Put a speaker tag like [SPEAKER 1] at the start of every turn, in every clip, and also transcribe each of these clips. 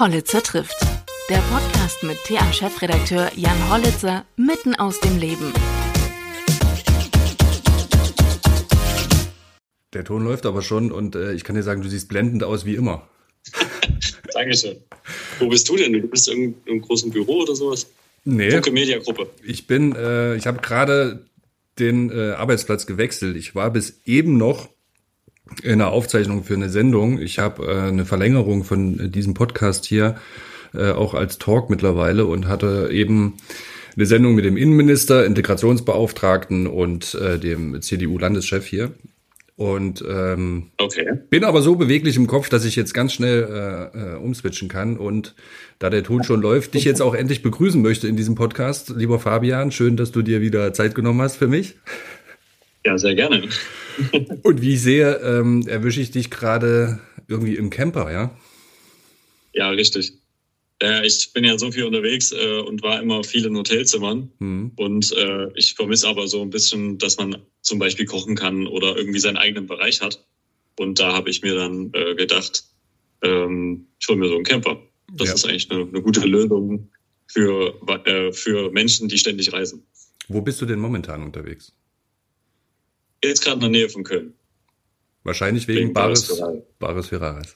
[SPEAKER 1] Hollitzer trifft. Der Podcast mit TA-Chefredakteur Jan Hollitzer mitten aus dem Leben.
[SPEAKER 2] Der Ton läuft aber schon und äh, ich kann dir sagen, du siehst blendend aus wie immer.
[SPEAKER 3] Dankeschön. Wo bist du denn? Du bist in einem großen Büro oder sowas?
[SPEAKER 2] Nee.
[SPEAKER 3] Funke Media Gruppe.
[SPEAKER 2] Ich bin, äh, ich habe gerade den äh, Arbeitsplatz gewechselt. Ich war bis eben noch in einer Aufzeichnung für eine Sendung. Ich habe äh, eine Verlängerung von äh, diesem Podcast hier äh, auch als Talk mittlerweile und hatte eben eine Sendung mit dem Innenminister, Integrationsbeauftragten und äh, dem CDU-Landeschef hier. Und ähm,
[SPEAKER 3] Okay.
[SPEAKER 2] bin aber so beweglich im Kopf, dass ich jetzt ganz schnell äh, äh, umswitchen kann. Und da der Ton schon läuft, dich jetzt auch endlich begrüßen möchte in diesem Podcast. Lieber Fabian, schön, dass du dir wieder Zeit genommen hast für mich.
[SPEAKER 3] Ja, sehr gerne.
[SPEAKER 2] Und wie ich sehe, ähm, erwische ich dich gerade irgendwie im Camper, ja?
[SPEAKER 3] Ja, richtig. Äh, ich bin ja so viel unterwegs äh, und war immer viel in Hotelzimmern.
[SPEAKER 2] Hm.
[SPEAKER 3] Und äh, ich vermisse aber so ein bisschen, dass man zum Beispiel kochen kann oder irgendwie seinen eigenen Bereich hat. Und da habe ich mir dann äh, gedacht, ähm, ich hole mir so einen Camper. Das
[SPEAKER 2] Ja.
[SPEAKER 3] ist eigentlich eine, eine gute Lösung für, äh, für Menschen, die ständig reisen.
[SPEAKER 2] Wo bist du denn momentan unterwegs?
[SPEAKER 3] Jetzt gerade in der Nähe von Köln.
[SPEAKER 2] Wahrscheinlich wegen,
[SPEAKER 3] Wegen
[SPEAKER 2] Bares,
[SPEAKER 3] Bares Ferraris.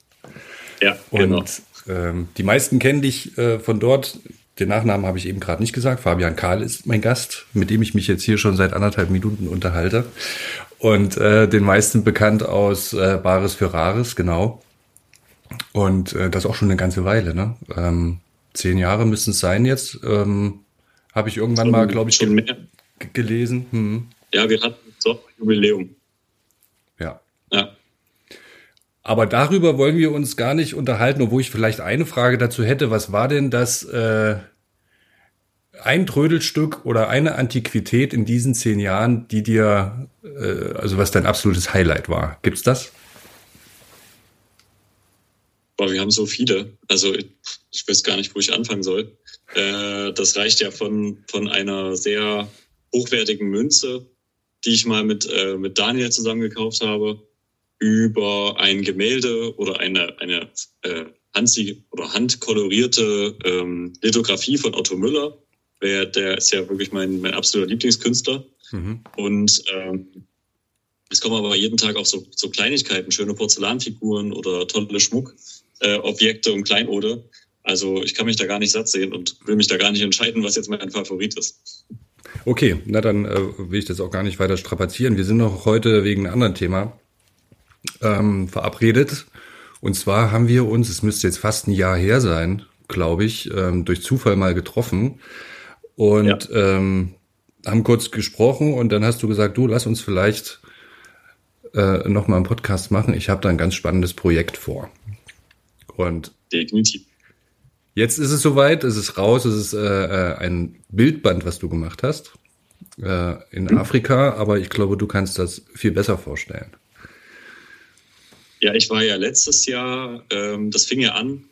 [SPEAKER 3] Ja,
[SPEAKER 2] Und
[SPEAKER 3] genau.
[SPEAKER 2] ähm, die meisten kennen dich äh, von dort. Den Nachnamen habe ich eben gerade nicht gesagt. Fabian Karl ist mein Gast, mit dem ich mich jetzt hier schon seit anderthalb Minuten unterhalte. Und äh, den meisten bekannt aus äh, Bares Ferraris, genau. Und äh, das auch schon eine ganze Weile, ne? Ähm, zehn Jahre müssen es sein jetzt. Ähm, habe ich irgendwann mal, glaube ich,
[SPEAKER 3] schon
[SPEAKER 2] gelesen. Hm.
[SPEAKER 3] Ja, wir hatten so Jubiläum.
[SPEAKER 2] Ja.
[SPEAKER 3] Ja.
[SPEAKER 2] Aber darüber wollen wir uns gar nicht unterhalten, obwohl ich vielleicht eine Frage dazu hätte. Was war denn das äh, ein Trödelstück oder eine Antiquität in diesen zehn Jahren, die dir, äh, also was dein absolutes Highlight war? Gibt's das?
[SPEAKER 3] Boah, wir haben so viele. Also ich, ich weiß gar nicht, wo ich anfangen soll. Äh, das reicht ja von, von einer sehr hochwertigen Münze, die ich mal mit, äh, mit Daniel zusammen gekauft habe, über ein Gemälde oder eine, eine äh, handsie oder handkolorierte ähm, Lithografie von Otto Müller. Der, der ist ja wirklich mein, mein absoluter Lieblingskünstler.
[SPEAKER 2] Mhm.
[SPEAKER 3] Und ähm, es kommen aber jeden Tag auch so, so Kleinigkeiten, schöne Porzellanfiguren oder tolle Schmuckobjekte äh, und Kleinode. Also ich kann mich da gar nicht satt sehen und will mich da gar nicht entscheiden, was jetzt mein Favorit ist.
[SPEAKER 2] Okay, na dann äh, will ich das auch gar nicht weiter strapazieren. Wir sind noch heute wegen einem anderen Thema ähm, verabredet. Und zwar haben wir uns, es müsste jetzt fast ein Jahr her sein, glaube ich, ähm, durch Zufall mal getroffen und ähm, haben kurz gesprochen und dann hast du gesagt, du lass uns vielleicht äh, noch mal einen Podcast machen. Ich habe da ein ganz spannendes Projekt vor. Und
[SPEAKER 3] Definitiv.
[SPEAKER 2] Jetzt ist es soweit, es ist raus, es ist äh, äh, ein Bildband, was du gemacht hast äh, in Afrika, aber ich glaube, du kannst das viel besser vorstellen.
[SPEAKER 3] Ja, ich war ja letztes Jahr, ähm, das fing ja an,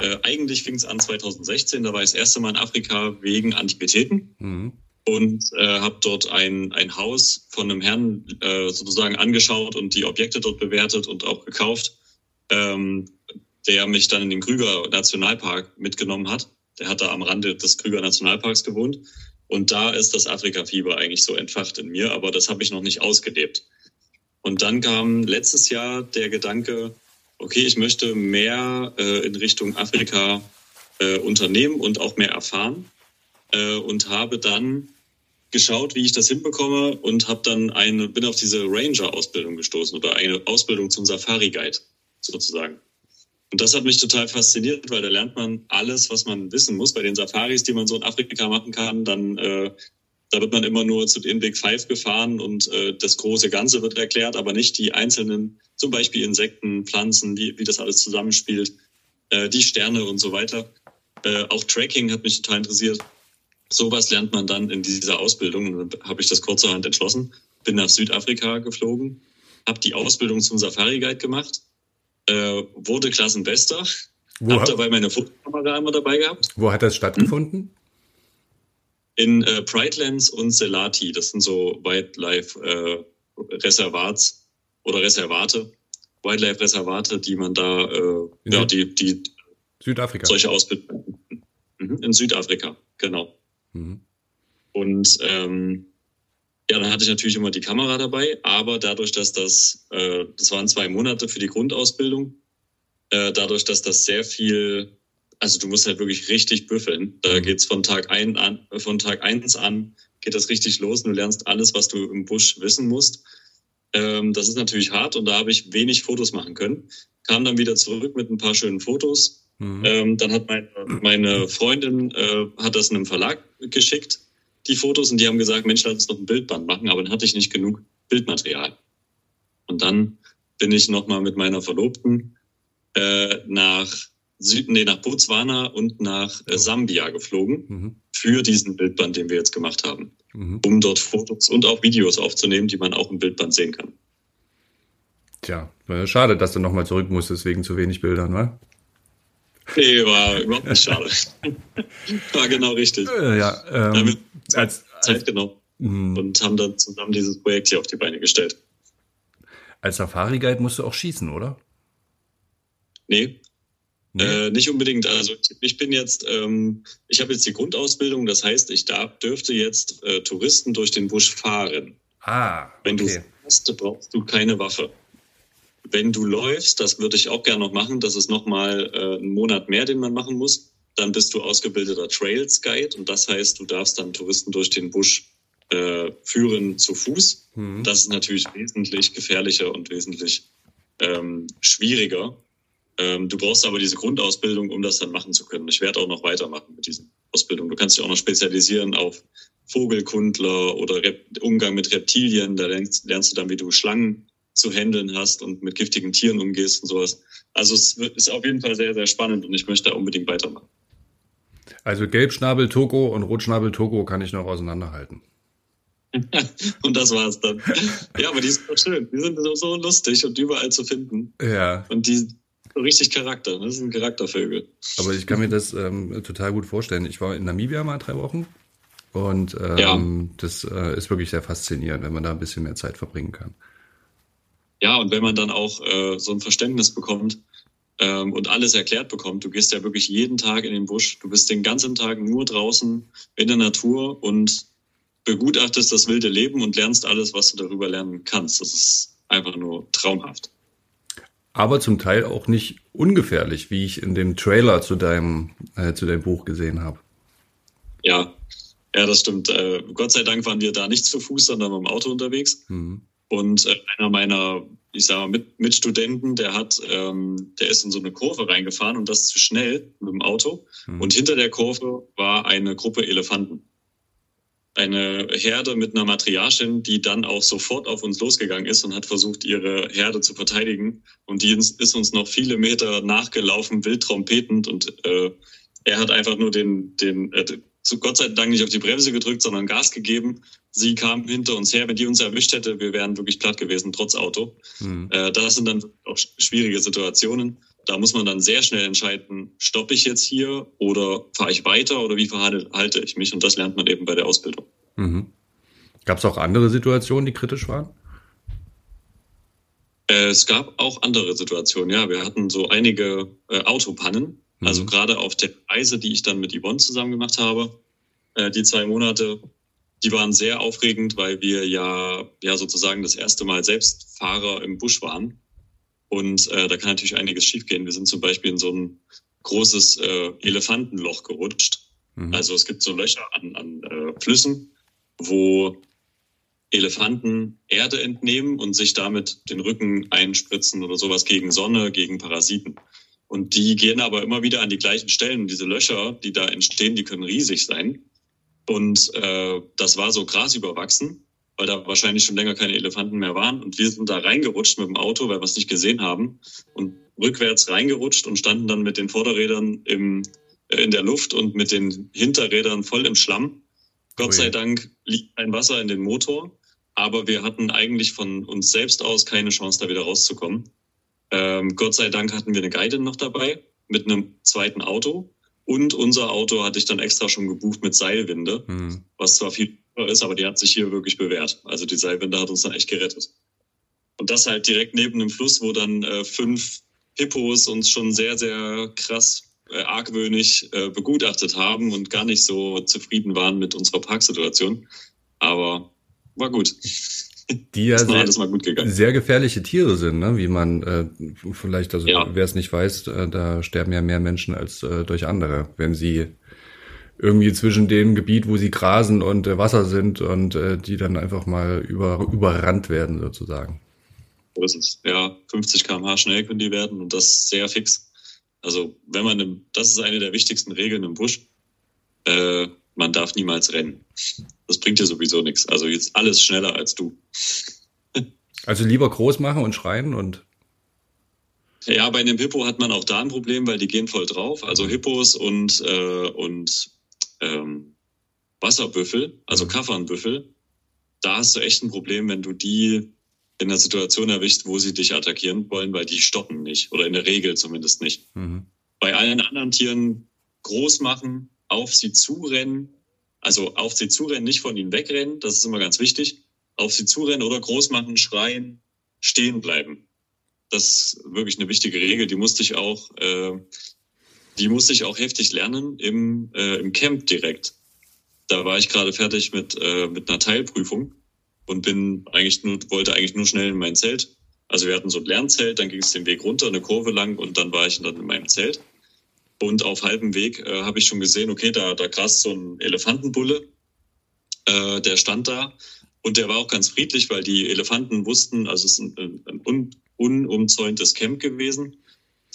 [SPEAKER 3] äh, eigentlich fing es an 2016, da war ich das erste Mal in Afrika wegen Antiquitäten.
[SPEAKER 2] Mhm.
[SPEAKER 3] und äh, habe dort ein, ein Haus von einem Herrn äh, sozusagen angeschaut und die Objekte dort bewertet und auch gekauft, ähm, der mich dann in den Krüger Nationalpark mitgenommen hat. Der hat da am Rande des Krüger Nationalparks gewohnt. Und da ist das Afrika-Fieber eigentlich so entfacht in mir, aber das habe ich noch nicht ausgelebt. Und dann kam letztes Jahr der Gedanke, okay, ich möchte mehr äh, in Richtung Afrika äh, unternehmen und auch mehr erfahren. Äh, und habe dann geschaut, wie ich das hinbekomme und habe dann eine, bin auf diese Ranger-Ausbildung gestoßen oder eine Ausbildung zum Safari-Guide sozusagen. Und das hat mich total fasziniert, weil da lernt man alles, was man wissen muss. Bei den Safaris, die man so in Afrika machen kann, dann äh, da wird man immer nur zu den Big Five gefahren und äh, das große Ganze wird erklärt, aber nicht die einzelnen, zum Beispiel Insekten, Pflanzen, wie, wie das alles zusammenspielt, äh, die Sterne und so weiter. Äh, auch Tracking hat mich total interessiert. Sowas lernt man dann in dieser Ausbildung. Und dann habe ich das kurzerhand entschlossen, bin nach Südafrika geflogen, habe die Ausbildung zum Safari-Guide gemacht, äh, wurde Klassenbester,
[SPEAKER 2] Wo,
[SPEAKER 3] habe
[SPEAKER 2] ha
[SPEAKER 3] dabei meine Fotokamera immer dabei gehabt.
[SPEAKER 2] wo hat das stattgefunden?
[SPEAKER 3] In äh, Pridelands und Selati, das sind so Wildlife-Reservats oder Reservate, Wildlife-Reservate, die man da, äh, ja, die, die
[SPEAKER 2] Südafrika.
[SPEAKER 3] solche Ausbildungen. Mhm, In Südafrika, genau.
[SPEAKER 2] Mhm.
[SPEAKER 3] Und ähm, ja, dann hatte ich natürlich immer die Kamera dabei, aber dadurch, dass das, äh, das waren zwei Monate für die Grundausbildung, äh, dadurch, dass das sehr viel, also du musst halt wirklich richtig büffeln. Da
[SPEAKER 2] Mhm.
[SPEAKER 3] geht's von Tag ein an, von Tag eins an geht das richtig los. Du lernst alles, was du im Busch wissen musst. Ähm, das ist natürlich hart und da habe ich wenig Fotos machen können. Kam dann wieder zurück mit ein paar schönen Fotos.
[SPEAKER 2] Mhm.
[SPEAKER 3] Ähm, dann hat meine, meine Freundin äh, hat das einem Verlag geschickt, die Fotos, und die haben gesagt, Mensch, lass uns noch ein Bildband machen, aber dann hatte ich nicht genug Bildmaterial. Und dann bin ich nochmal mit meiner Verlobten äh, nach Süd, nee, nach Botswana und nach äh, Sambia geflogen
[SPEAKER 2] Mhm.
[SPEAKER 3] für diesen Bildband, den wir jetzt gemacht haben,
[SPEAKER 2] Mhm.
[SPEAKER 3] um dort Fotos und auch Videos aufzunehmen, die man auch im Bildband sehen kann.
[SPEAKER 2] Tja, äh, schade, dass du nochmal zurück musstest wegen zu wenig Bildern, wa?
[SPEAKER 3] Nee, war überhaupt nicht schade. war genau richtig.
[SPEAKER 2] Ja, ähm, als,
[SPEAKER 3] Zeit genommen.
[SPEAKER 2] mh,
[SPEAKER 3] und haben dann zusammen dieses Projekt hier auf die Beine gestellt.
[SPEAKER 2] als Safari-Guide musst du auch schießen, oder?
[SPEAKER 3] Nee,
[SPEAKER 2] Nee?
[SPEAKER 3] Äh, nicht unbedingt. Also ich bin jetzt, ähm, ich habe jetzt die Grundausbildung, das heißt, ich darf, dürfte jetzt äh, Touristen durch den Busch fahren.
[SPEAKER 2] ah,
[SPEAKER 3] Wenn
[SPEAKER 2] okay.
[SPEAKER 3] du fährst, brauchst du keine Waffe. Wenn du läufst, das würde ich auch gerne noch machen, das ist nochmal äh, ein Monat mehr, den man machen muss, dann bist du ausgebildeter Trails Guide und das heißt, du darfst dann Touristen durch den Busch äh, führen zu Fuß.
[SPEAKER 2] Mhm.
[SPEAKER 3] Das ist natürlich wesentlich gefährlicher und wesentlich ähm, schwieriger. Ähm, du brauchst aber diese Grundausbildung, um das dann machen zu können. Ich werde auch noch weitermachen mit diesen Ausbildungen. Du kannst dich auch noch spezialisieren auf Vogelkundler oder Rep Umgang mit Reptilien. Da lernst, lernst du dann, wie du Schlangen zu handeln hast und mit giftigen Tieren umgehst und sowas. Also es ist auf jeden Fall sehr, sehr spannend und ich möchte da unbedingt weitermachen.
[SPEAKER 2] Also Gelbschnabel Togo und Rotschnabel Togo kann ich noch auseinanderhalten.
[SPEAKER 3] Und das war's dann. Ja, aber die sind doch schön. Die sind so, lustig und überall zu finden.
[SPEAKER 2] Ja,
[SPEAKER 3] Und die richtig Charakter. Das sind Charaktervögel.
[SPEAKER 2] aber ich kann mir das ähm, total gut vorstellen. Ich war in Namibia mal drei Wochen und ähm,
[SPEAKER 3] Ja.
[SPEAKER 2] das äh, ist wirklich sehr faszinierend, wenn man da ein bisschen mehr Zeit verbringen kann.
[SPEAKER 3] Ja, und wenn man dann auch äh, so ein Verständnis bekommt ähm, und alles erklärt bekommt, du gehst ja wirklich jeden Tag in den Busch, du bist den ganzen Tag nur draußen in der Natur und begutachtest das wilde Leben und lernst alles, was du darüber lernen kannst. Das ist einfach nur traumhaft.
[SPEAKER 2] Aber zum Teil auch nicht ungefährlich, wie ich in dem Trailer zu deinem, äh, zu deinem Buch gesehen habe.
[SPEAKER 3] Ja, ja, das stimmt. Äh, Gott sei Dank waren wir da nicht zu Fuß, sondern mit dem Auto unterwegs.
[SPEAKER 2] Mhm.
[SPEAKER 3] Und äh, einer meiner, ich sag mal, Mit Mitstudenten, der hat, ähm, der ist in so eine Kurve reingefahren und das zu schnell mit dem Auto.
[SPEAKER 2] Mhm.
[SPEAKER 3] Und hinter der Kurve war eine Gruppe Elefanten. Eine Herde mit einer Matriarchin, die dann auch sofort auf uns losgegangen ist und hat versucht, ihre Herde zu verteidigen. Und die ist ist uns noch viele Meter nachgelaufen, wild trompetend. Und äh, er hat einfach nur den, den äh, so Gott sei Dank nicht auf die Bremse gedrückt, sondern Gas gegeben. Sie kam hinter uns her. Wenn die uns erwischt hätte, wir wären wirklich platt gewesen, trotz Auto.
[SPEAKER 2] Mhm.
[SPEAKER 3] Das sind dann auch sch- schwierige Situationen. Da muss man dann sehr schnell entscheiden, stoppe ich jetzt hier oder fahre ich weiter oder wie verhalte ich mich? Und das lernt man eben bei der Ausbildung.
[SPEAKER 2] Mhm. Gab es auch andere Situationen, die kritisch waren?
[SPEAKER 3] Äh, es gab auch andere Situationen, ja. Wir hatten so einige äh, Autopannen. Also
[SPEAKER 2] Mhm.
[SPEAKER 3] gerade auf der Reise, die ich dann mit Yvonne zusammen gemacht habe, äh, die zwei Monate, die waren sehr aufregend, weil wir ja, ja sozusagen das erste Mal selbst Fahrer im Busch waren. Und äh, da kann natürlich einiges schiefgehen. Wir sind zum Beispiel in so ein großes äh, Elefantenloch gerutscht.
[SPEAKER 2] Mhm.
[SPEAKER 3] Also es gibt so Löcher an, an äh, Flüssen, wo Elefanten Erde entnehmen und sich damit den Rücken einspritzen oder sowas gegen Sonne, gegen Parasiten. Und die gehen aber immer wieder an die gleichen Stellen. Diese Löcher, die da entstehen, die können riesig sein. Und äh, das war so grasüberwachsen, weil da wahrscheinlich schon länger keine Elefanten mehr waren. Und wir sind da reingerutscht mit dem Auto, weil wir es nicht gesehen haben. Und rückwärts reingerutscht und standen dann mit den Vorderrädern im, äh, in der Luft und mit den Hinterrädern voll im Schlamm. Gott sei Dank liegt ein Wasser in den Motor, aber wir hatten eigentlich von uns selbst aus keine Chance, da wieder rauszukommen. Ähm, Gott sei Dank hatten wir eine Guidin noch dabei mit einem zweiten Auto und unser Auto hatte ich dann extra schon gebucht mit Seilwinde,
[SPEAKER 2] Mhm.
[SPEAKER 3] was zwar viel ist, aber die hat sich hier wirklich bewährt. Also die Seilwinde hat uns dann echt gerettet. Und das halt direkt neben dem Fluss, wo dann äh, fünf Hippos uns schon sehr, sehr krass äh, argwöhnig äh, begutachtet haben und gar nicht so zufrieden waren mit unserer Parksituation. Aber war gut.
[SPEAKER 2] Die ja sehr, sehr, gefährliche Tiere sind, ne? wie man äh, vielleicht, also ja. wer es nicht weiß, äh, da sterben ja mehr Menschen als äh, durch andere, wenn sie irgendwie zwischen dem Gebiet, wo sie grasen und äh, Wasser sind und äh, die dann einfach mal über, überrannt werden sozusagen.
[SPEAKER 3] So ist es. Ja, 50 km/h schnell können die werden und das sehr fix. Also wenn man, im, das ist eine der wichtigsten Regeln im Busch. Man darf niemals rennen. Das bringt dir sowieso nichts. Also jetzt alles schneller als du.
[SPEAKER 2] Also lieber groß machen und schreien und.
[SPEAKER 3] Ja, bei einem Hippo hat man auch da ein Problem, weil die gehen voll drauf. Also mhm. Hippos und, äh, und ähm, Wasserbüffel, also mhm. Kaffernbüffel, da hast du echt ein Problem, wenn du die in einer Situation erwischt, wo sie dich attackieren wollen, weil die stoppen nicht. Oder in der Regel zumindest nicht. Mhm. Bei allen anderen Tieren groß machen, auf sie zurennen, also auf sie zurennen, nicht von ihnen wegrennen, das ist immer ganz wichtig. Auf sie zurennen oder groß machen, schreien, stehen bleiben. Das ist wirklich eine wichtige Regel, die musste ich auch, äh, die musste ich auch heftig lernen im, äh, im Camp direkt. Da war ich gerade fertig mit, äh, mit einer Teilprüfung und bin eigentlich nur, wollte eigentlich nur schnell in mein Zelt. Also wir hatten so ein Lernzelt, dann ging es den Weg runter, eine Kurve lang und dann war ich dann in meinem Zelt. Und auf halbem Weg äh, habe ich schon gesehen, okay, da, da grast so ein Elefantenbulle. Äh, der stand da und der war auch ganz friedlich, weil die Elefanten wussten, also es ist ein, ein un, unumzäuntes Camp gewesen.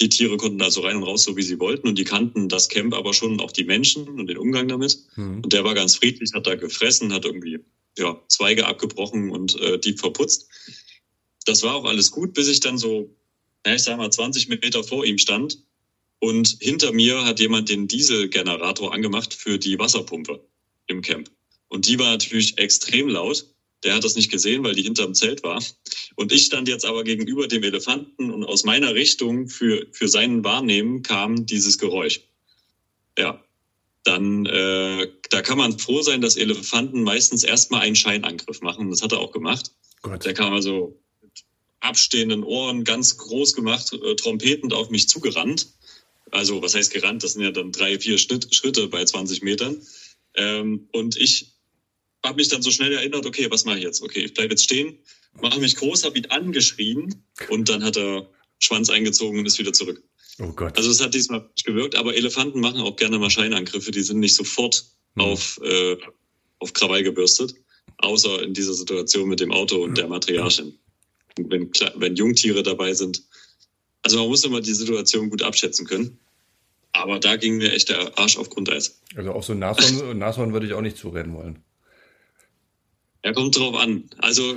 [SPEAKER 3] Die Tiere konnten also rein und raus, so wie sie wollten. Und die kannten das Camp aber schon, auch die Menschen und den Umgang damit. Mhm. Und der war ganz friedlich, hat da gefressen, hat irgendwie ja, Zweige abgebrochen und äh, die verputzt. Das war auch alles gut, bis ich dann so, ja, ich sag mal, 20 Meter vor ihm stand und hinter mir hat jemand den Dieselgenerator angemacht für die Wasserpumpe im Camp. Und die war natürlich extrem laut. Der hat das nicht gesehen, weil die hinterm Zelt war. Und ich stand jetzt aber gegenüber dem Elefanten und aus meiner Richtung für, für seinen Wahrnehmen kam dieses Geräusch. Ja, dann äh, da kann man froh sein, dass Elefanten meistens erstmal einen Scheinangriff machen. Das hat er auch gemacht. Gott. Der kam also mit abstehenden Ohren ganz groß gemacht, äh, trompetend auf mich zugerannt. Also was heißt gerannt? Das sind ja dann drei, vier Schritt, Schritte bei 20 Metern. Ähm, und ich habe mich dann so schnell erinnert, okay, was mache ich jetzt? Okay, ich bleibe jetzt stehen, mache mich groß, habe ihn angeschrien und dann hat er Schwanz eingezogen und ist wieder zurück. Oh Gott. Also es hat diesmal nicht gewirkt, aber Elefanten machen auch gerne mal Scheinangriffe, die sind nicht sofort hm. auf, äh, auf Krawall gebürstet, außer in dieser Situation mit dem Auto und der Matriarchin. Wenn, wenn Jungtiere dabei sind, also man muss immer die Situation gut abschätzen können. Aber da ging mir echt der Arsch auf Grundeis.
[SPEAKER 2] Also auch so Nashorn, Nashorn würde ich auch nicht zurennen wollen.
[SPEAKER 3] Ja, kommt drauf an. Also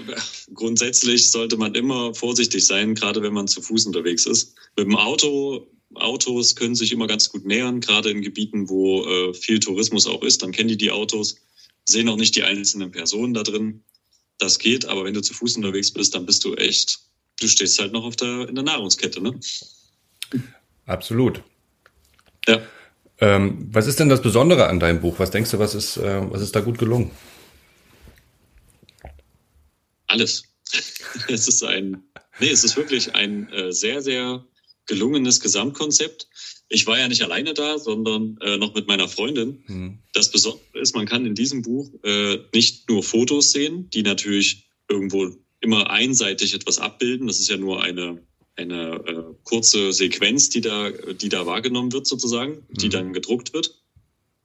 [SPEAKER 3] grundsätzlich sollte man immer vorsichtig sein, gerade wenn man zu Fuß unterwegs ist. Mit dem Auto, Autos können sich immer ganz gut nähern, gerade in Gebieten, wo äh, viel Tourismus auch ist. Dann kennen die die Autos, sehen auch nicht die einzelnen Personen da drin. Das geht, aber wenn du zu Fuß unterwegs bist, dann bist du echt du stehst halt noch auf der, in der Nahrungskette, ne?
[SPEAKER 2] Absolut. Ja. Ähm, was ist denn das Besondere an deinem Buch? Was denkst du, was ist, äh, was ist da gut gelungen?
[SPEAKER 3] Alles. es ist ein, nee, es ist wirklich ein äh, sehr, sehr gelungenes Gesamtkonzept. Ich war ja nicht alleine da, sondern äh, noch mit meiner Freundin. Hm. Das Besondere ist, man kann in diesem Buch äh, nicht nur Fotos sehen, die natürlich irgendwo immer einseitig etwas abbilden. Das ist ja nur eine, eine äh, kurze Sequenz, die da, die da wahrgenommen wird sozusagen, die mhm. dann gedruckt wird.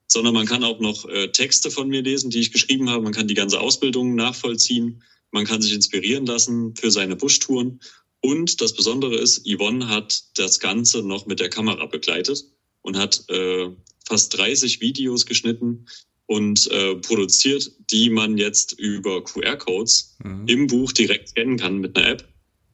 [SPEAKER 3] Sondern man kann auch noch äh, Texte von mir lesen, die ich geschrieben habe. Man kann die ganze Ausbildung nachvollziehen. Man kann sich inspirieren lassen für seine Buschtouren. Und das Besondere ist, Yvonne hat das Ganze noch mit der Kamera begleitet und hat äh, fast 30 Videos geschnitten, und äh, produziert, die man jetzt über QR-Codes mhm. im Buch direkt scannen kann mit einer App.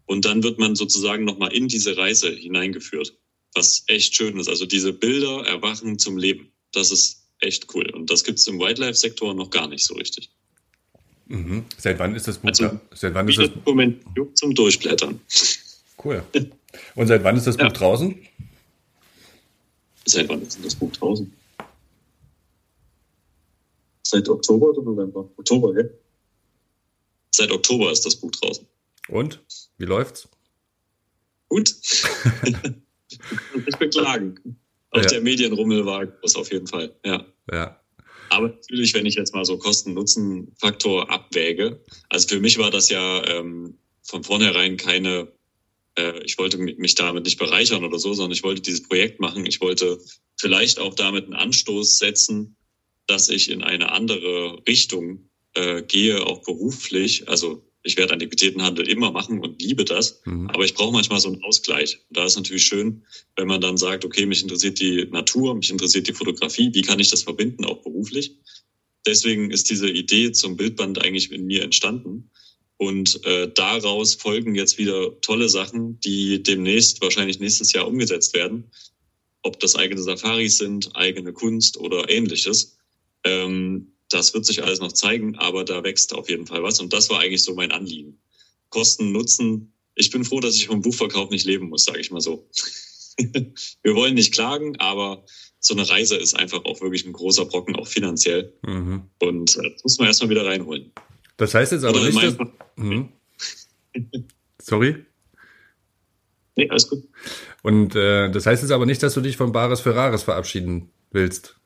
[SPEAKER 3] Und dann wird man sozusagen nochmal in diese Reise hineingeführt, was echt schön ist. Also diese Bilder erwachen zum Leben. Das ist echt cool. Und das gibt es im Wildlife-Sektor noch gar nicht so richtig.
[SPEAKER 2] Mhm. Seit wann ist das Buch
[SPEAKER 3] also,
[SPEAKER 2] da?
[SPEAKER 3] Seit wann ist das Moment zum Durchblättern.
[SPEAKER 2] Cool. Und seit wann ist das Buch ja. draußen?
[SPEAKER 3] Seit wann ist das Buch draußen? Seit Oktober oder November? Oktober, ja. Seit Oktober ist das Buch draußen.
[SPEAKER 2] Und? Wie läuft's?
[SPEAKER 3] Gut. ich kann beklagen. Auch ja. der Medienrummel war groß auf jeden Fall, ja.
[SPEAKER 2] Ja.
[SPEAKER 3] Aber natürlich, wenn ich jetzt mal so Kosten-Nutzen-Faktor abwäge, also für mich war das ja ähm, von vornherein keine, äh, ich wollte mich damit nicht bereichern oder so, sondern ich wollte dieses Projekt machen. Ich wollte vielleicht auch damit einen Anstoß setzen, dass ich in eine andere Richtung äh, gehe, auch beruflich. Also ich werde Antiquitätenhandel immer machen und liebe das, mhm. aber ich brauche manchmal so einen Ausgleich. Da ist natürlich schön, wenn man dann sagt, okay, mich interessiert die Natur, mich interessiert die Fotografie, wie kann ich das verbinden, auch beruflich? Deswegen ist diese Idee zum Bildband eigentlich in mir entstanden. Und äh, daraus folgen jetzt wieder tolle Sachen, die demnächst, wahrscheinlich nächstes Jahr umgesetzt werden. Ob das eigene Safaris sind, eigene Kunst oder ähnliches. Ähm, das wird sich alles noch zeigen, aber da wächst auf jeden Fall was. Und das war eigentlich so mein Anliegen. Kosten, Nutzen. Ich bin froh, dass ich vom Buchverkauf nicht leben muss, sage ich mal so. Wir wollen nicht klagen, aber so eine Reise ist einfach auch wirklich ein großer Brocken, auch finanziell. Mhm. Und äh, das muss man erstmal wieder reinholen.
[SPEAKER 2] Das heißt jetzt aber Oder nicht, dass... Mhm. Sorry?
[SPEAKER 3] Nee, alles gut.
[SPEAKER 2] Und äh, das heißt jetzt aber nicht, dass du dich von Bares Ferraris verabschieden willst.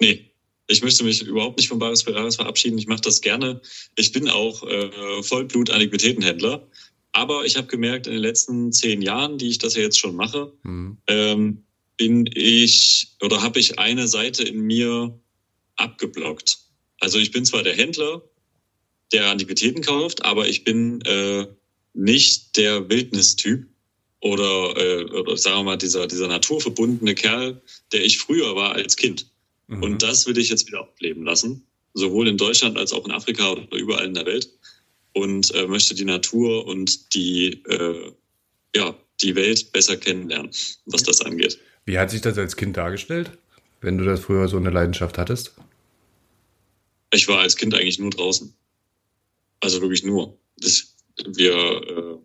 [SPEAKER 3] Nee, ich möchte mich überhaupt nicht von Baris Ferraris verabschieden. Ich mache das gerne. Ich bin auch äh, Vollblut-Antiquitätenhändler. Aber ich habe gemerkt, in den letzten zehn Jahren, die ich das ja jetzt schon mache, mhm. ähm, bin ich oder habe ich eine Seite in mir abgeblockt. Also ich bin zwar der Händler, der Antiquitäten kauft, aber ich bin äh, nicht der Wildnistyp oder, äh, oder sagen wir mal dieser, dieser naturverbundene Kerl, der ich früher war als Kind. Mhm. Und das will ich jetzt wieder ableben lassen, sowohl in Deutschland als auch in Afrika oder überall in der Welt. Und äh, möchte die Natur und die, äh, ja, die Welt besser kennenlernen, was das angeht.
[SPEAKER 2] Wie hat sich das als Kind dargestellt, wenn du das früher so eine Leidenschaft hattest?
[SPEAKER 3] Ich war als Kind eigentlich nur draußen. Also wirklich nur. Das, wir äh,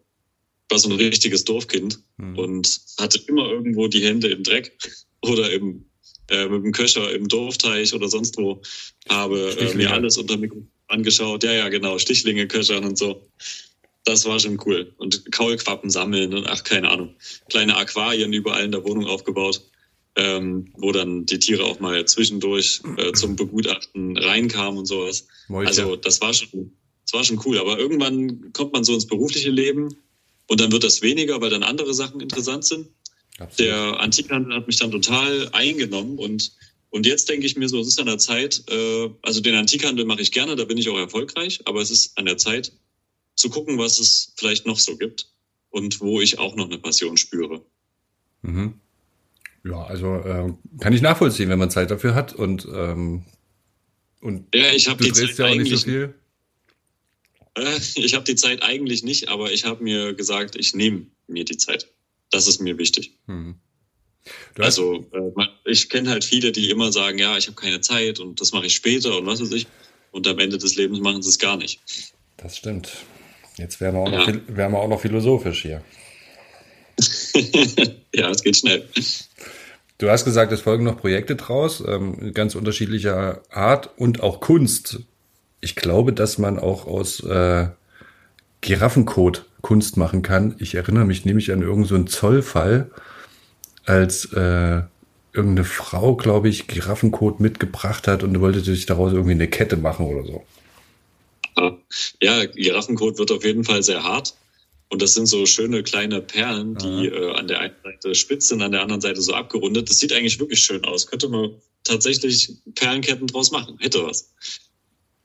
[SPEAKER 3] war so ein richtiges Dorfkind mhm. und hatte immer irgendwo die Hände im Dreck oder im äh, mit dem Köcher im Dorfteich oder sonst wo, habe äh, mir alles unter Mikro angeschaut. Ja, ja, genau, Stichlinge köchern und so. Das war schon cool. Und Kaulquappen sammeln und ach, keine Ahnung. Kleine Aquarien überall in der Wohnung aufgebaut, ähm, wo dann die Tiere auch mal zwischendurch äh, zum Begutachten reinkamen und sowas. Moite. Also das war schon, das war schon cool. Aber irgendwann kommt man so ins berufliche Leben und dann wird das weniger, weil dann andere Sachen interessant sind. Absolut. Der Antikhandel hat mich dann total eingenommen und und jetzt denke ich mir so, es ist an der Zeit, äh, also den Antikhandel mache ich gerne, da bin ich auch erfolgreich, aber es ist an der Zeit zu gucken, was es vielleicht noch so gibt und wo ich auch noch eine Passion spüre.
[SPEAKER 2] Mhm. Ja, also äh, kann ich nachvollziehen, wenn man Zeit dafür hat und ähm, und
[SPEAKER 3] ja, ich habe die Zeit
[SPEAKER 2] ja auch nicht so viel.
[SPEAKER 3] Äh, ich habe die Zeit eigentlich nicht, aber ich habe mir gesagt, ich nehme mir die Zeit. Das ist mir wichtig. Hm. Also äh, ich kenne halt viele, die immer sagen, ja, ich habe keine Zeit und das mache ich später und was weiß ich. Und am Ende des Lebens machen sie es gar nicht.
[SPEAKER 2] Das stimmt. Jetzt wären wir auch, ja. noch, wären wir auch noch philosophisch hier.
[SPEAKER 3] ja, es geht schnell.
[SPEAKER 2] Du hast gesagt, es folgen noch Projekte draus, ähm, ganz unterschiedlicher Art und auch Kunst. Ich glaube, dass man auch aus äh, Giraffencode Kunst machen kann. Ich erinnere mich nämlich an irgendeinen so Zollfall, als äh, irgendeine Frau, glaube ich, Giraffencode mitgebracht hat und wollte sich daraus irgendwie eine Kette machen oder so.
[SPEAKER 3] Ja, Giraffencode wird auf jeden Fall sehr hart. Und das sind so schöne kleine Perlen, die äh, an der einen Seite spitz sind, an der anderen Seite so abgerundet. Das sieht eigentlich wirklich schön aus. Könnte man tatsächlich Perlenketten draus machen. Hätte was.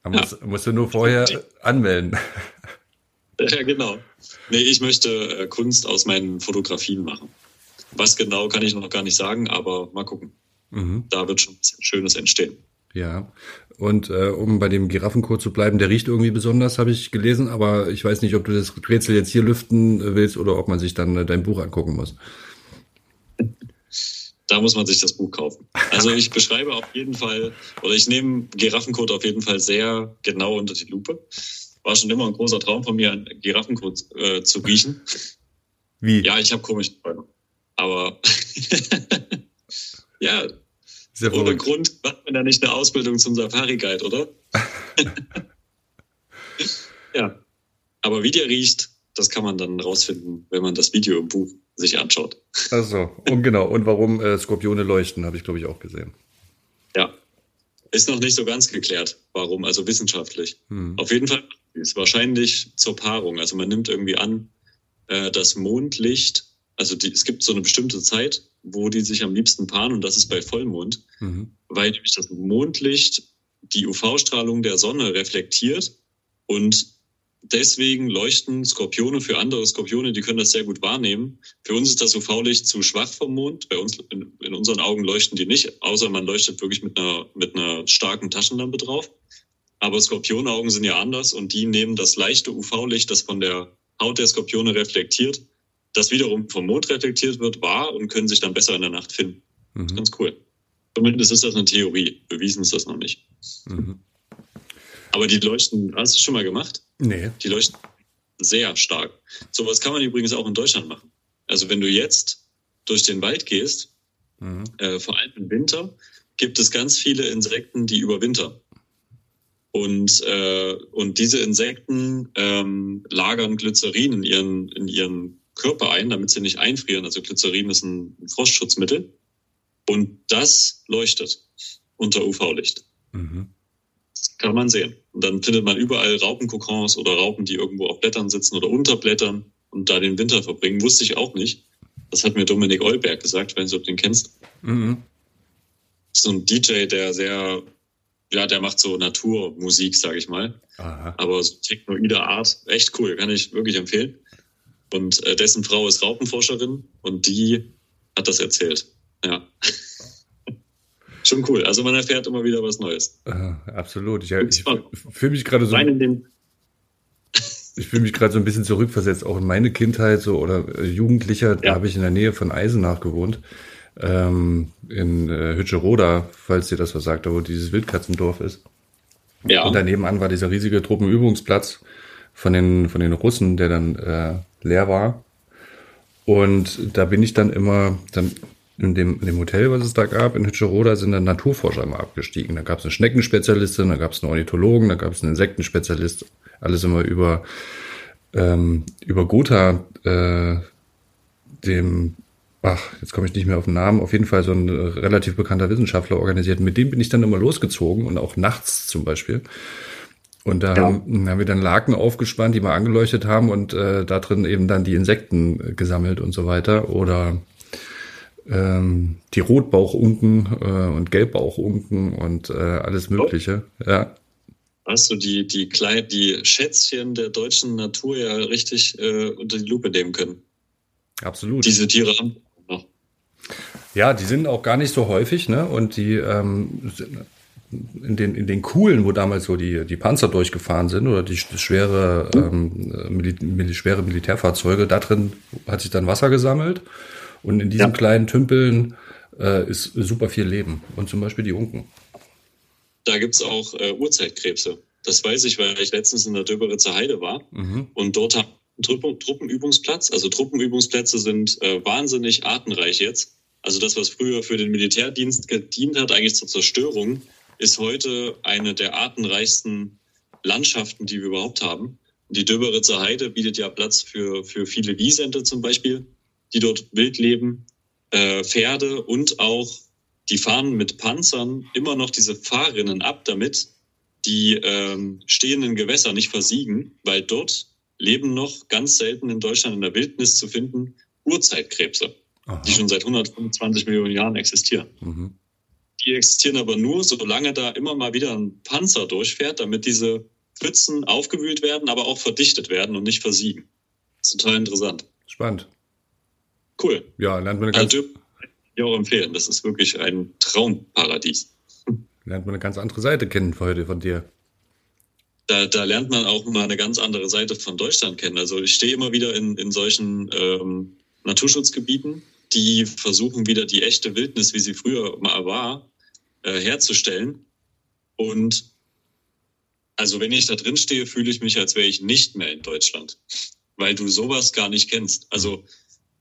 [SPEAKER 2] Musst, ja. musst du nur vorher anmelden.
[SPEAKER 3] Ja, genau. Nee, ich möchte äh, Kunst aus meinen Fotografien machen. Was genau kann ich noch gar nicht sagen, aber mal gucken. Mhm. Da wird schon was Schönes entstehen.
[SPEAKER 2] Ja, und äh, um bei dem Giraffenkot zu bleiben, der riecht irgendwie besonders, habe ich gelesen, aber ich weiß nicht, ob du das Rätsel jetzt hier lüften willst oder ob man sich dann äh, dein Buch angucken muss.
[SPEAKER 3] Da muss man sich das Buch kaufen. Also ich beschreibe auf jeden Fall, oder ich nehme Giraffenkot auf jeden Fall sehr genau unter die Lupe war schon immer ein großer Traum von mir, Giraffenkot äh, zu riechen.
[SPEAKER 2] Wie?
[SPEAKER 3] Ja, ich habe komische Träume. Aber ja,
[SPEAKER 2] Sehr
[SPEAKER 3] ohne Grund macht man ja nicht eine Ausbildung zum Safari-Guide, oder? ja. Aber wie der riecht, das kann man dann rausfinden, wenn man das Video im Buch sich anschaut.
[SPEAKER 2] Also und genau. Und warum äh, Skorpione leuchten, habe ich glaube ich auch gesehen.
[SPEAKER 3] Ja, ist noch nicht so ganz geklärt, warum, also wissenschaftlich. Hm. Auf jeden Fall ist wahrscheinlich zur Paarung. Also man nimmt irgendwie an, äh, das Mondlicht, also die, es gibt so eine bestimmte Zeit, wo die sich am liebsten paaren und das ist bei Vollmond, mhm. weil nämlich das Mondlicht die UV-Strahlung der Sonne reflektiert und deswegen leuchten Skorpione für andere Skorpione, die können das sehr gut wahrnehmen. Für uns ist das UV-Licht zu schwach vom Mond. Bei uns, in, in, unseren Augen leuchten die nicht, außer man leuchtet wirklich mit einer, mit einer starken Taschenlampe drauf. Aber Skorpionaugen sind ja anders und die nehmen das leichte UV-Licht, das von der Haut der Skorpione reflektiert, das wiederum vom Mond reflektiert wird, wahr und können sich dann besser in der Nacht finden. Mhm. ganz cool. Zumindest ist das eine Theorie. Bewiesen ist das noch nicht. Mhm. Aber die leuchten, hast du schon mal gemacht?
[SPEAKER 2] Nee.
[SPEAKER 3] Die leuchten sehr stark. Sowas kann man übrigens auch in Deutschland machen. Also wenn du jetzt durch den Wald gehst, mhm. äh, vor allem im Winter, gibt es ganz viele Insekten, die überwintern. Und, äh, und diese Insekten ähm, lagern Glycerin in ihren, in ihren Körper ein, damit sie nicht einfrieren. Also Glycerin ist ein Frostschutzmittel. Und das leuchtet unter UV-Licht. Mhm. Das kann man sehen. Und dann findet man überall Raupenkokons oder Raupen, die irgendwo auf Blättern sitzen oder unter Blättern und da den Winter verbringen. Wusste ich auch nicht. Das hat mir Dominik Eulberg gesagt, wenn du den kennst. Mhm. So ein DJ, der sehr, ja, der macht so Naturmusik, sage ich mal. Aha. Aber so technoider Art, echt cool, kann ich wirklich empfehlen. Und äh, dessen Frau ist Raupenforscherin und die hat das erzählt. Ja. Schon cool. Also man erfährt immer wieder was Neues.
[SPEAKER 2] Uh, absolut. Ich, ich fühle mich gerade so. Ich fühle mich gerade so ein bisschen zurückversetzt, auch in meine Kindheit so oder äh, Jugendlicher, ja. da habe ich in der Nähe von Eisenach gewohnt. Ähm, in äh, Hütscheroda, falls dir das was sagt, wo dieses Wildkatzendorf ist. Ja. Und daneben an war dieser riesige Truppenübungsplatz von den, von den Russen, der dann äh, leer war. Und da bin ich dann immer, dann in dem, in dem Hotel, was es da gab, in Hütscheroda, sind dann Naturforscher immer abgestiegen. Da gab es eine Schneckenspezialistin, da gab es einen Ornithologen, da gab es einen Insektenspezialist. Alles immer über, ähm, über Gotha, äh, dem, ach, jetzt komme ich nicht mehr auf den Namen, auf jeden Fall so ein relativ bekannter Wissenschaftler organisiert. Mit dem bin ich dann immer losgezogen und auch nachts zum Beispiel. Und da ja. haben, haben wir dann Laken aufgespannt, die wir angeleuchtet haben und äh, da drin eben dann die Insekten gesammelt und so weiter. Oder ähm, die Rotbauchunken äh, und Gelbbauchunken und äh, alles Mögliche. Oh. Ja.
[SPEAKER 3] Hast du die, die, kleinen, die Schätzchen der deutschen Natur ja richtig äh, unter die Lupe nehmen können?
[SPEAKER 2] Absolut.
[SPEAKER 3] Diese Tiere haben.
[SPEAKER 2] Ja, die sind auch gar nicht so häufig, ne? Und die ähm, in den, in den Kuhlen, wo damals so die, die Panzer durchgefahren sind oder die schwere, ähm, Mil schwere Militärfahrzeuge, da drin hat sich dann Wasser gesammelt und in diesen ja. kleinen Tümpeln äh, ist super viel Leben. Und zum Beispiel die Unken.
[SPEAKER 3] Da gibt's auch äh, Urzeitkrebse. Das weiß ich, weil ich letztens in der Döberitzer Heide war. Mhm. Und dort haben Truppen, Truppenübungsplatz. Also Truppenübungsplätze sind äh, wahnsinnig artenreich jetzt. Also das, was früher für den Militärdienst gedient hat, eigentlich zur Zerstörung, ist heute eine der artenreichsten Landschaften, die wir überhaupt haben. Die Döberitzer Heide bietet ja Platz für, für viele Wiesente zum Beispiel die dort wild leben, äh, Pferde und auch die fahren mit Panzern immer noch diese Fahrrinnen ab, damit die ähm, stehenden Gewässer nicht versiegen, weil dort leben noch ganz selten in Deutschland in der Wildnis zu finden Urzeitkrebse, Aha. die schon seit 125 Millionen Jahren existieren. Mhm. Die existieren aber nur, solange da immer mal wieder ein Panzer durchfährt, damit diese Pfützen aufgewühlt werden, aber auch verdichtet werden und nicht versiegen. Das ist total interessant.
[SPEAKER 2] Spannend.
[SPEAKER 3] Cool.
[SPEAKER 2] Ja, lernt man eine ganz. Also,
[SPEAKER 3] ich auch empfehlen. Das ist wirklich ein Traumparadis.
[SPEAKER 2] Lernt man eine ganz andere Seite kennen heute von dir.
[SPEAKER 3] Da, da lernt man auch mal eine ganz andere Seite von Deutschland kennen. Also ich stehe immer wieder in, in solchen ähm, Naturschutzgebieten, die versuchen wieder die echte Wildnis, wie sie früher mal war, äh, herzustellen. Und also wenn ich da drin stehe, fühle ich mich, als wäre ich nicht mehr in Deutschland, weil du sowas gar nicht kennst. Also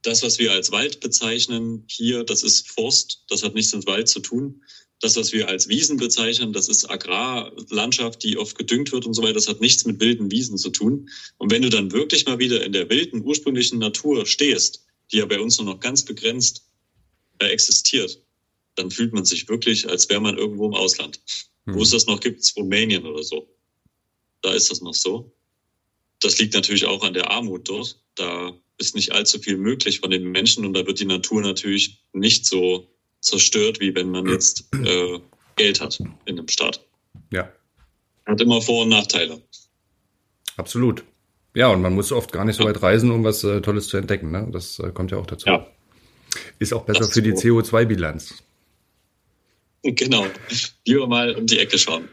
[SPEAKER 3] das, was wir als Wald bezeichnen hier, das ist Forst, das hat nichts mit Wald zu tun. Das, was wir als Wiesen bezeichnen, das ist Agrarlandschaft, die oft gedüngt wird und so weiter. Das hat nichts mit wilden Wiesen zu tun. Und wenn du dann wirklich mal wieder in der wilden, ursprünglichen Natur stehst, die ja bei uns nur noch ganz begrenzt äh, existiert, dann fühlt man sich wirklich, als wäre man irgendwo im Ausland. Mhm. Wo es das noch gibt, Rumänien oder so. Da ist das noch so. Das liegt natürlich auch an der Armut dort. Da ist nicht allzu viel möglich von den Menschen und da wird die Natur natürlich nicht so zerstört, wie wenn man jetzt äh, Geld hat in einem Staat.
[SPEAKER 2] Ja.
[SPEAKER 3] Hat immer Vor- und Nachteile.
[SPEAKER 2] Absolut. Ja, und man muss oft gar nicht so weit reisen, um was äh, Tolles zu entdecken. Ne? Das äh, kommt ja auch dazu.
[SPEAKER 3] Ja.
[SPEAKER 2] Ist auch besser für die CO2-Bilanz.
[SPEAKER 3] Genau. Lieber mal um die Ecke schauen.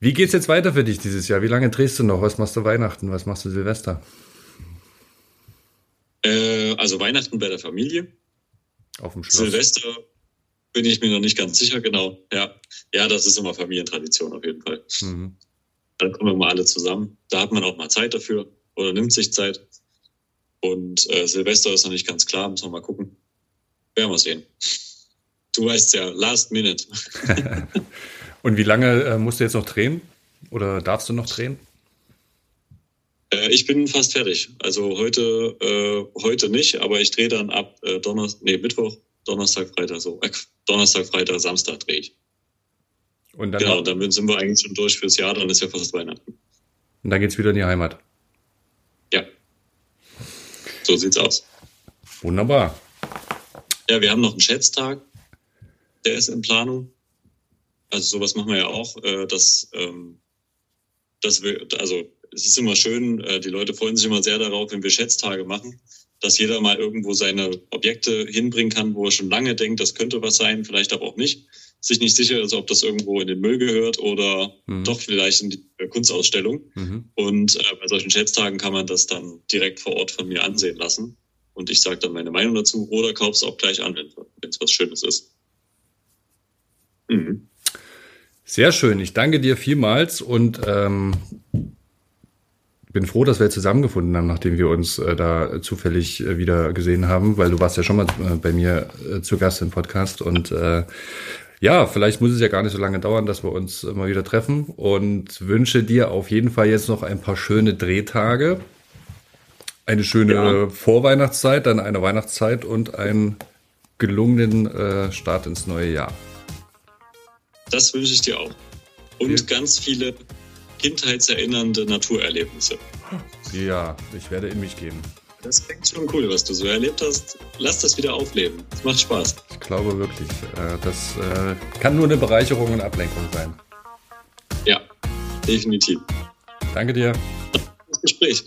[SPEAKER 2] Wie geht's jetzt weiter für dich dieses Jahr? Wie lange drehst du noch? Was machst du Weihnachten? Was machst du Silvester?
[SPEAKER 3] Äh, also Weihnachten bei der Familie.
[SPEAKER 2] Auf dem Schloss.
[SPEAKER 3] Silvester bin ich mir noch nicht ganz sicher, genau. Ja, ja das ist immer Familientradition auf jeden Fall. Mhm. Dann kommen wir mal alle zusammen. Da hat man auch mal Zeit dafür oder nimmt sich Zeit. Und äh, Silvester ist noch nicht ganz klar, müssen wir mal gucken. Werden wir sehen. Du weißt ja, last minute.
[SPEAKER 2] Und wie lange äh, musst du jetzt noch drehen? Oder darfst du noch drehen?
[SPEAKER 3] Äh, ich bin fast fertig. Also heute, äh, heute nicht, aber ich drehe dann ab äh, Donnerstag, nee, Mittwoch, Donnerstag, Freitag so. Äh, Donnerstag, Freitag, Samstag drehe ich. Und dann genau, dann sind wir eigentlich schon durch fürs Jahr, dann ist ja fast Weihnachten.
[SPEAKER 2] Und dann geht's wieder in die Heimat.
[SPEAKER 3] Ja. So sieht's aus.
[SPEAKER 2] Wunderbar.
[SPEAKER 3] Ja, wir haben noch einen Schätztag. Der ist in Planung. Also sowas machen wir ja auch, äh, dass, ähm, dass wir, also es ist immer schön, äh, die Leute freuen sich immer sehr darauf, wenn wir Schätztage machen, dass jeder mal irgendwo seine Objekte hinbringen kann, wo er schon lange denkt, das könnte was sein, vielleicht aber auch nicht, sich nicht sicher ist, ob das irgendwo in den Müll gehört oder mhm. doch vielleicht in die Kunstausstellung. Mhm. Und äh, bei solchen Schätztagen kann man das dann direkt vor Ort von mir ansehen lassen. Und ich sage dann meine Meinung dazu oder kauf es auch gleich an, wenn es was Schönes ist.
[SPEAKER 2] Mhm. Sehr schön. Ich danke dir vielmals und ähm, bin froh, dass wir zusammengefunden haben, nachdem wir uns äh, da zufällig äh, wieder gesehen haben, weil du warst ja schon mal äh, bei mir äh, zu Gast im Podcast und äh, ja, vielleicht muss es ja gar nicht so lange dauern, dass wir uns mal wieder treffen und wünsche dir auf jeden Fall jetzt noch ein paar schöne Drehtage, eine schöne ja. Vorweihnachtszeit, dann eine Weihnachtszeit und einen gelungenen äh, Start ins neue Jahr.
[SPEAKER 3] Das wünsche ich dir auch. Und ja. ganz viele kindheitserinnernde Naturerlebnisse.
[SPEAKER 2] Ja, ich werde in mich gehen.
[SPEAKER 3] Das klingt schon cool, was du so erlebt hast. Lass das wieder aufleben. Es macht Spaß.
[SPEAKER 2] Ich glaube wirklich. Äh, das äh, kann nur eine Bereicherung und Ablenkung sein.
[SPEAKER 3] Ja, definitiv.
[SPEAKER 2] Danke dir.
[SPEAKER 3] Das Gespräch.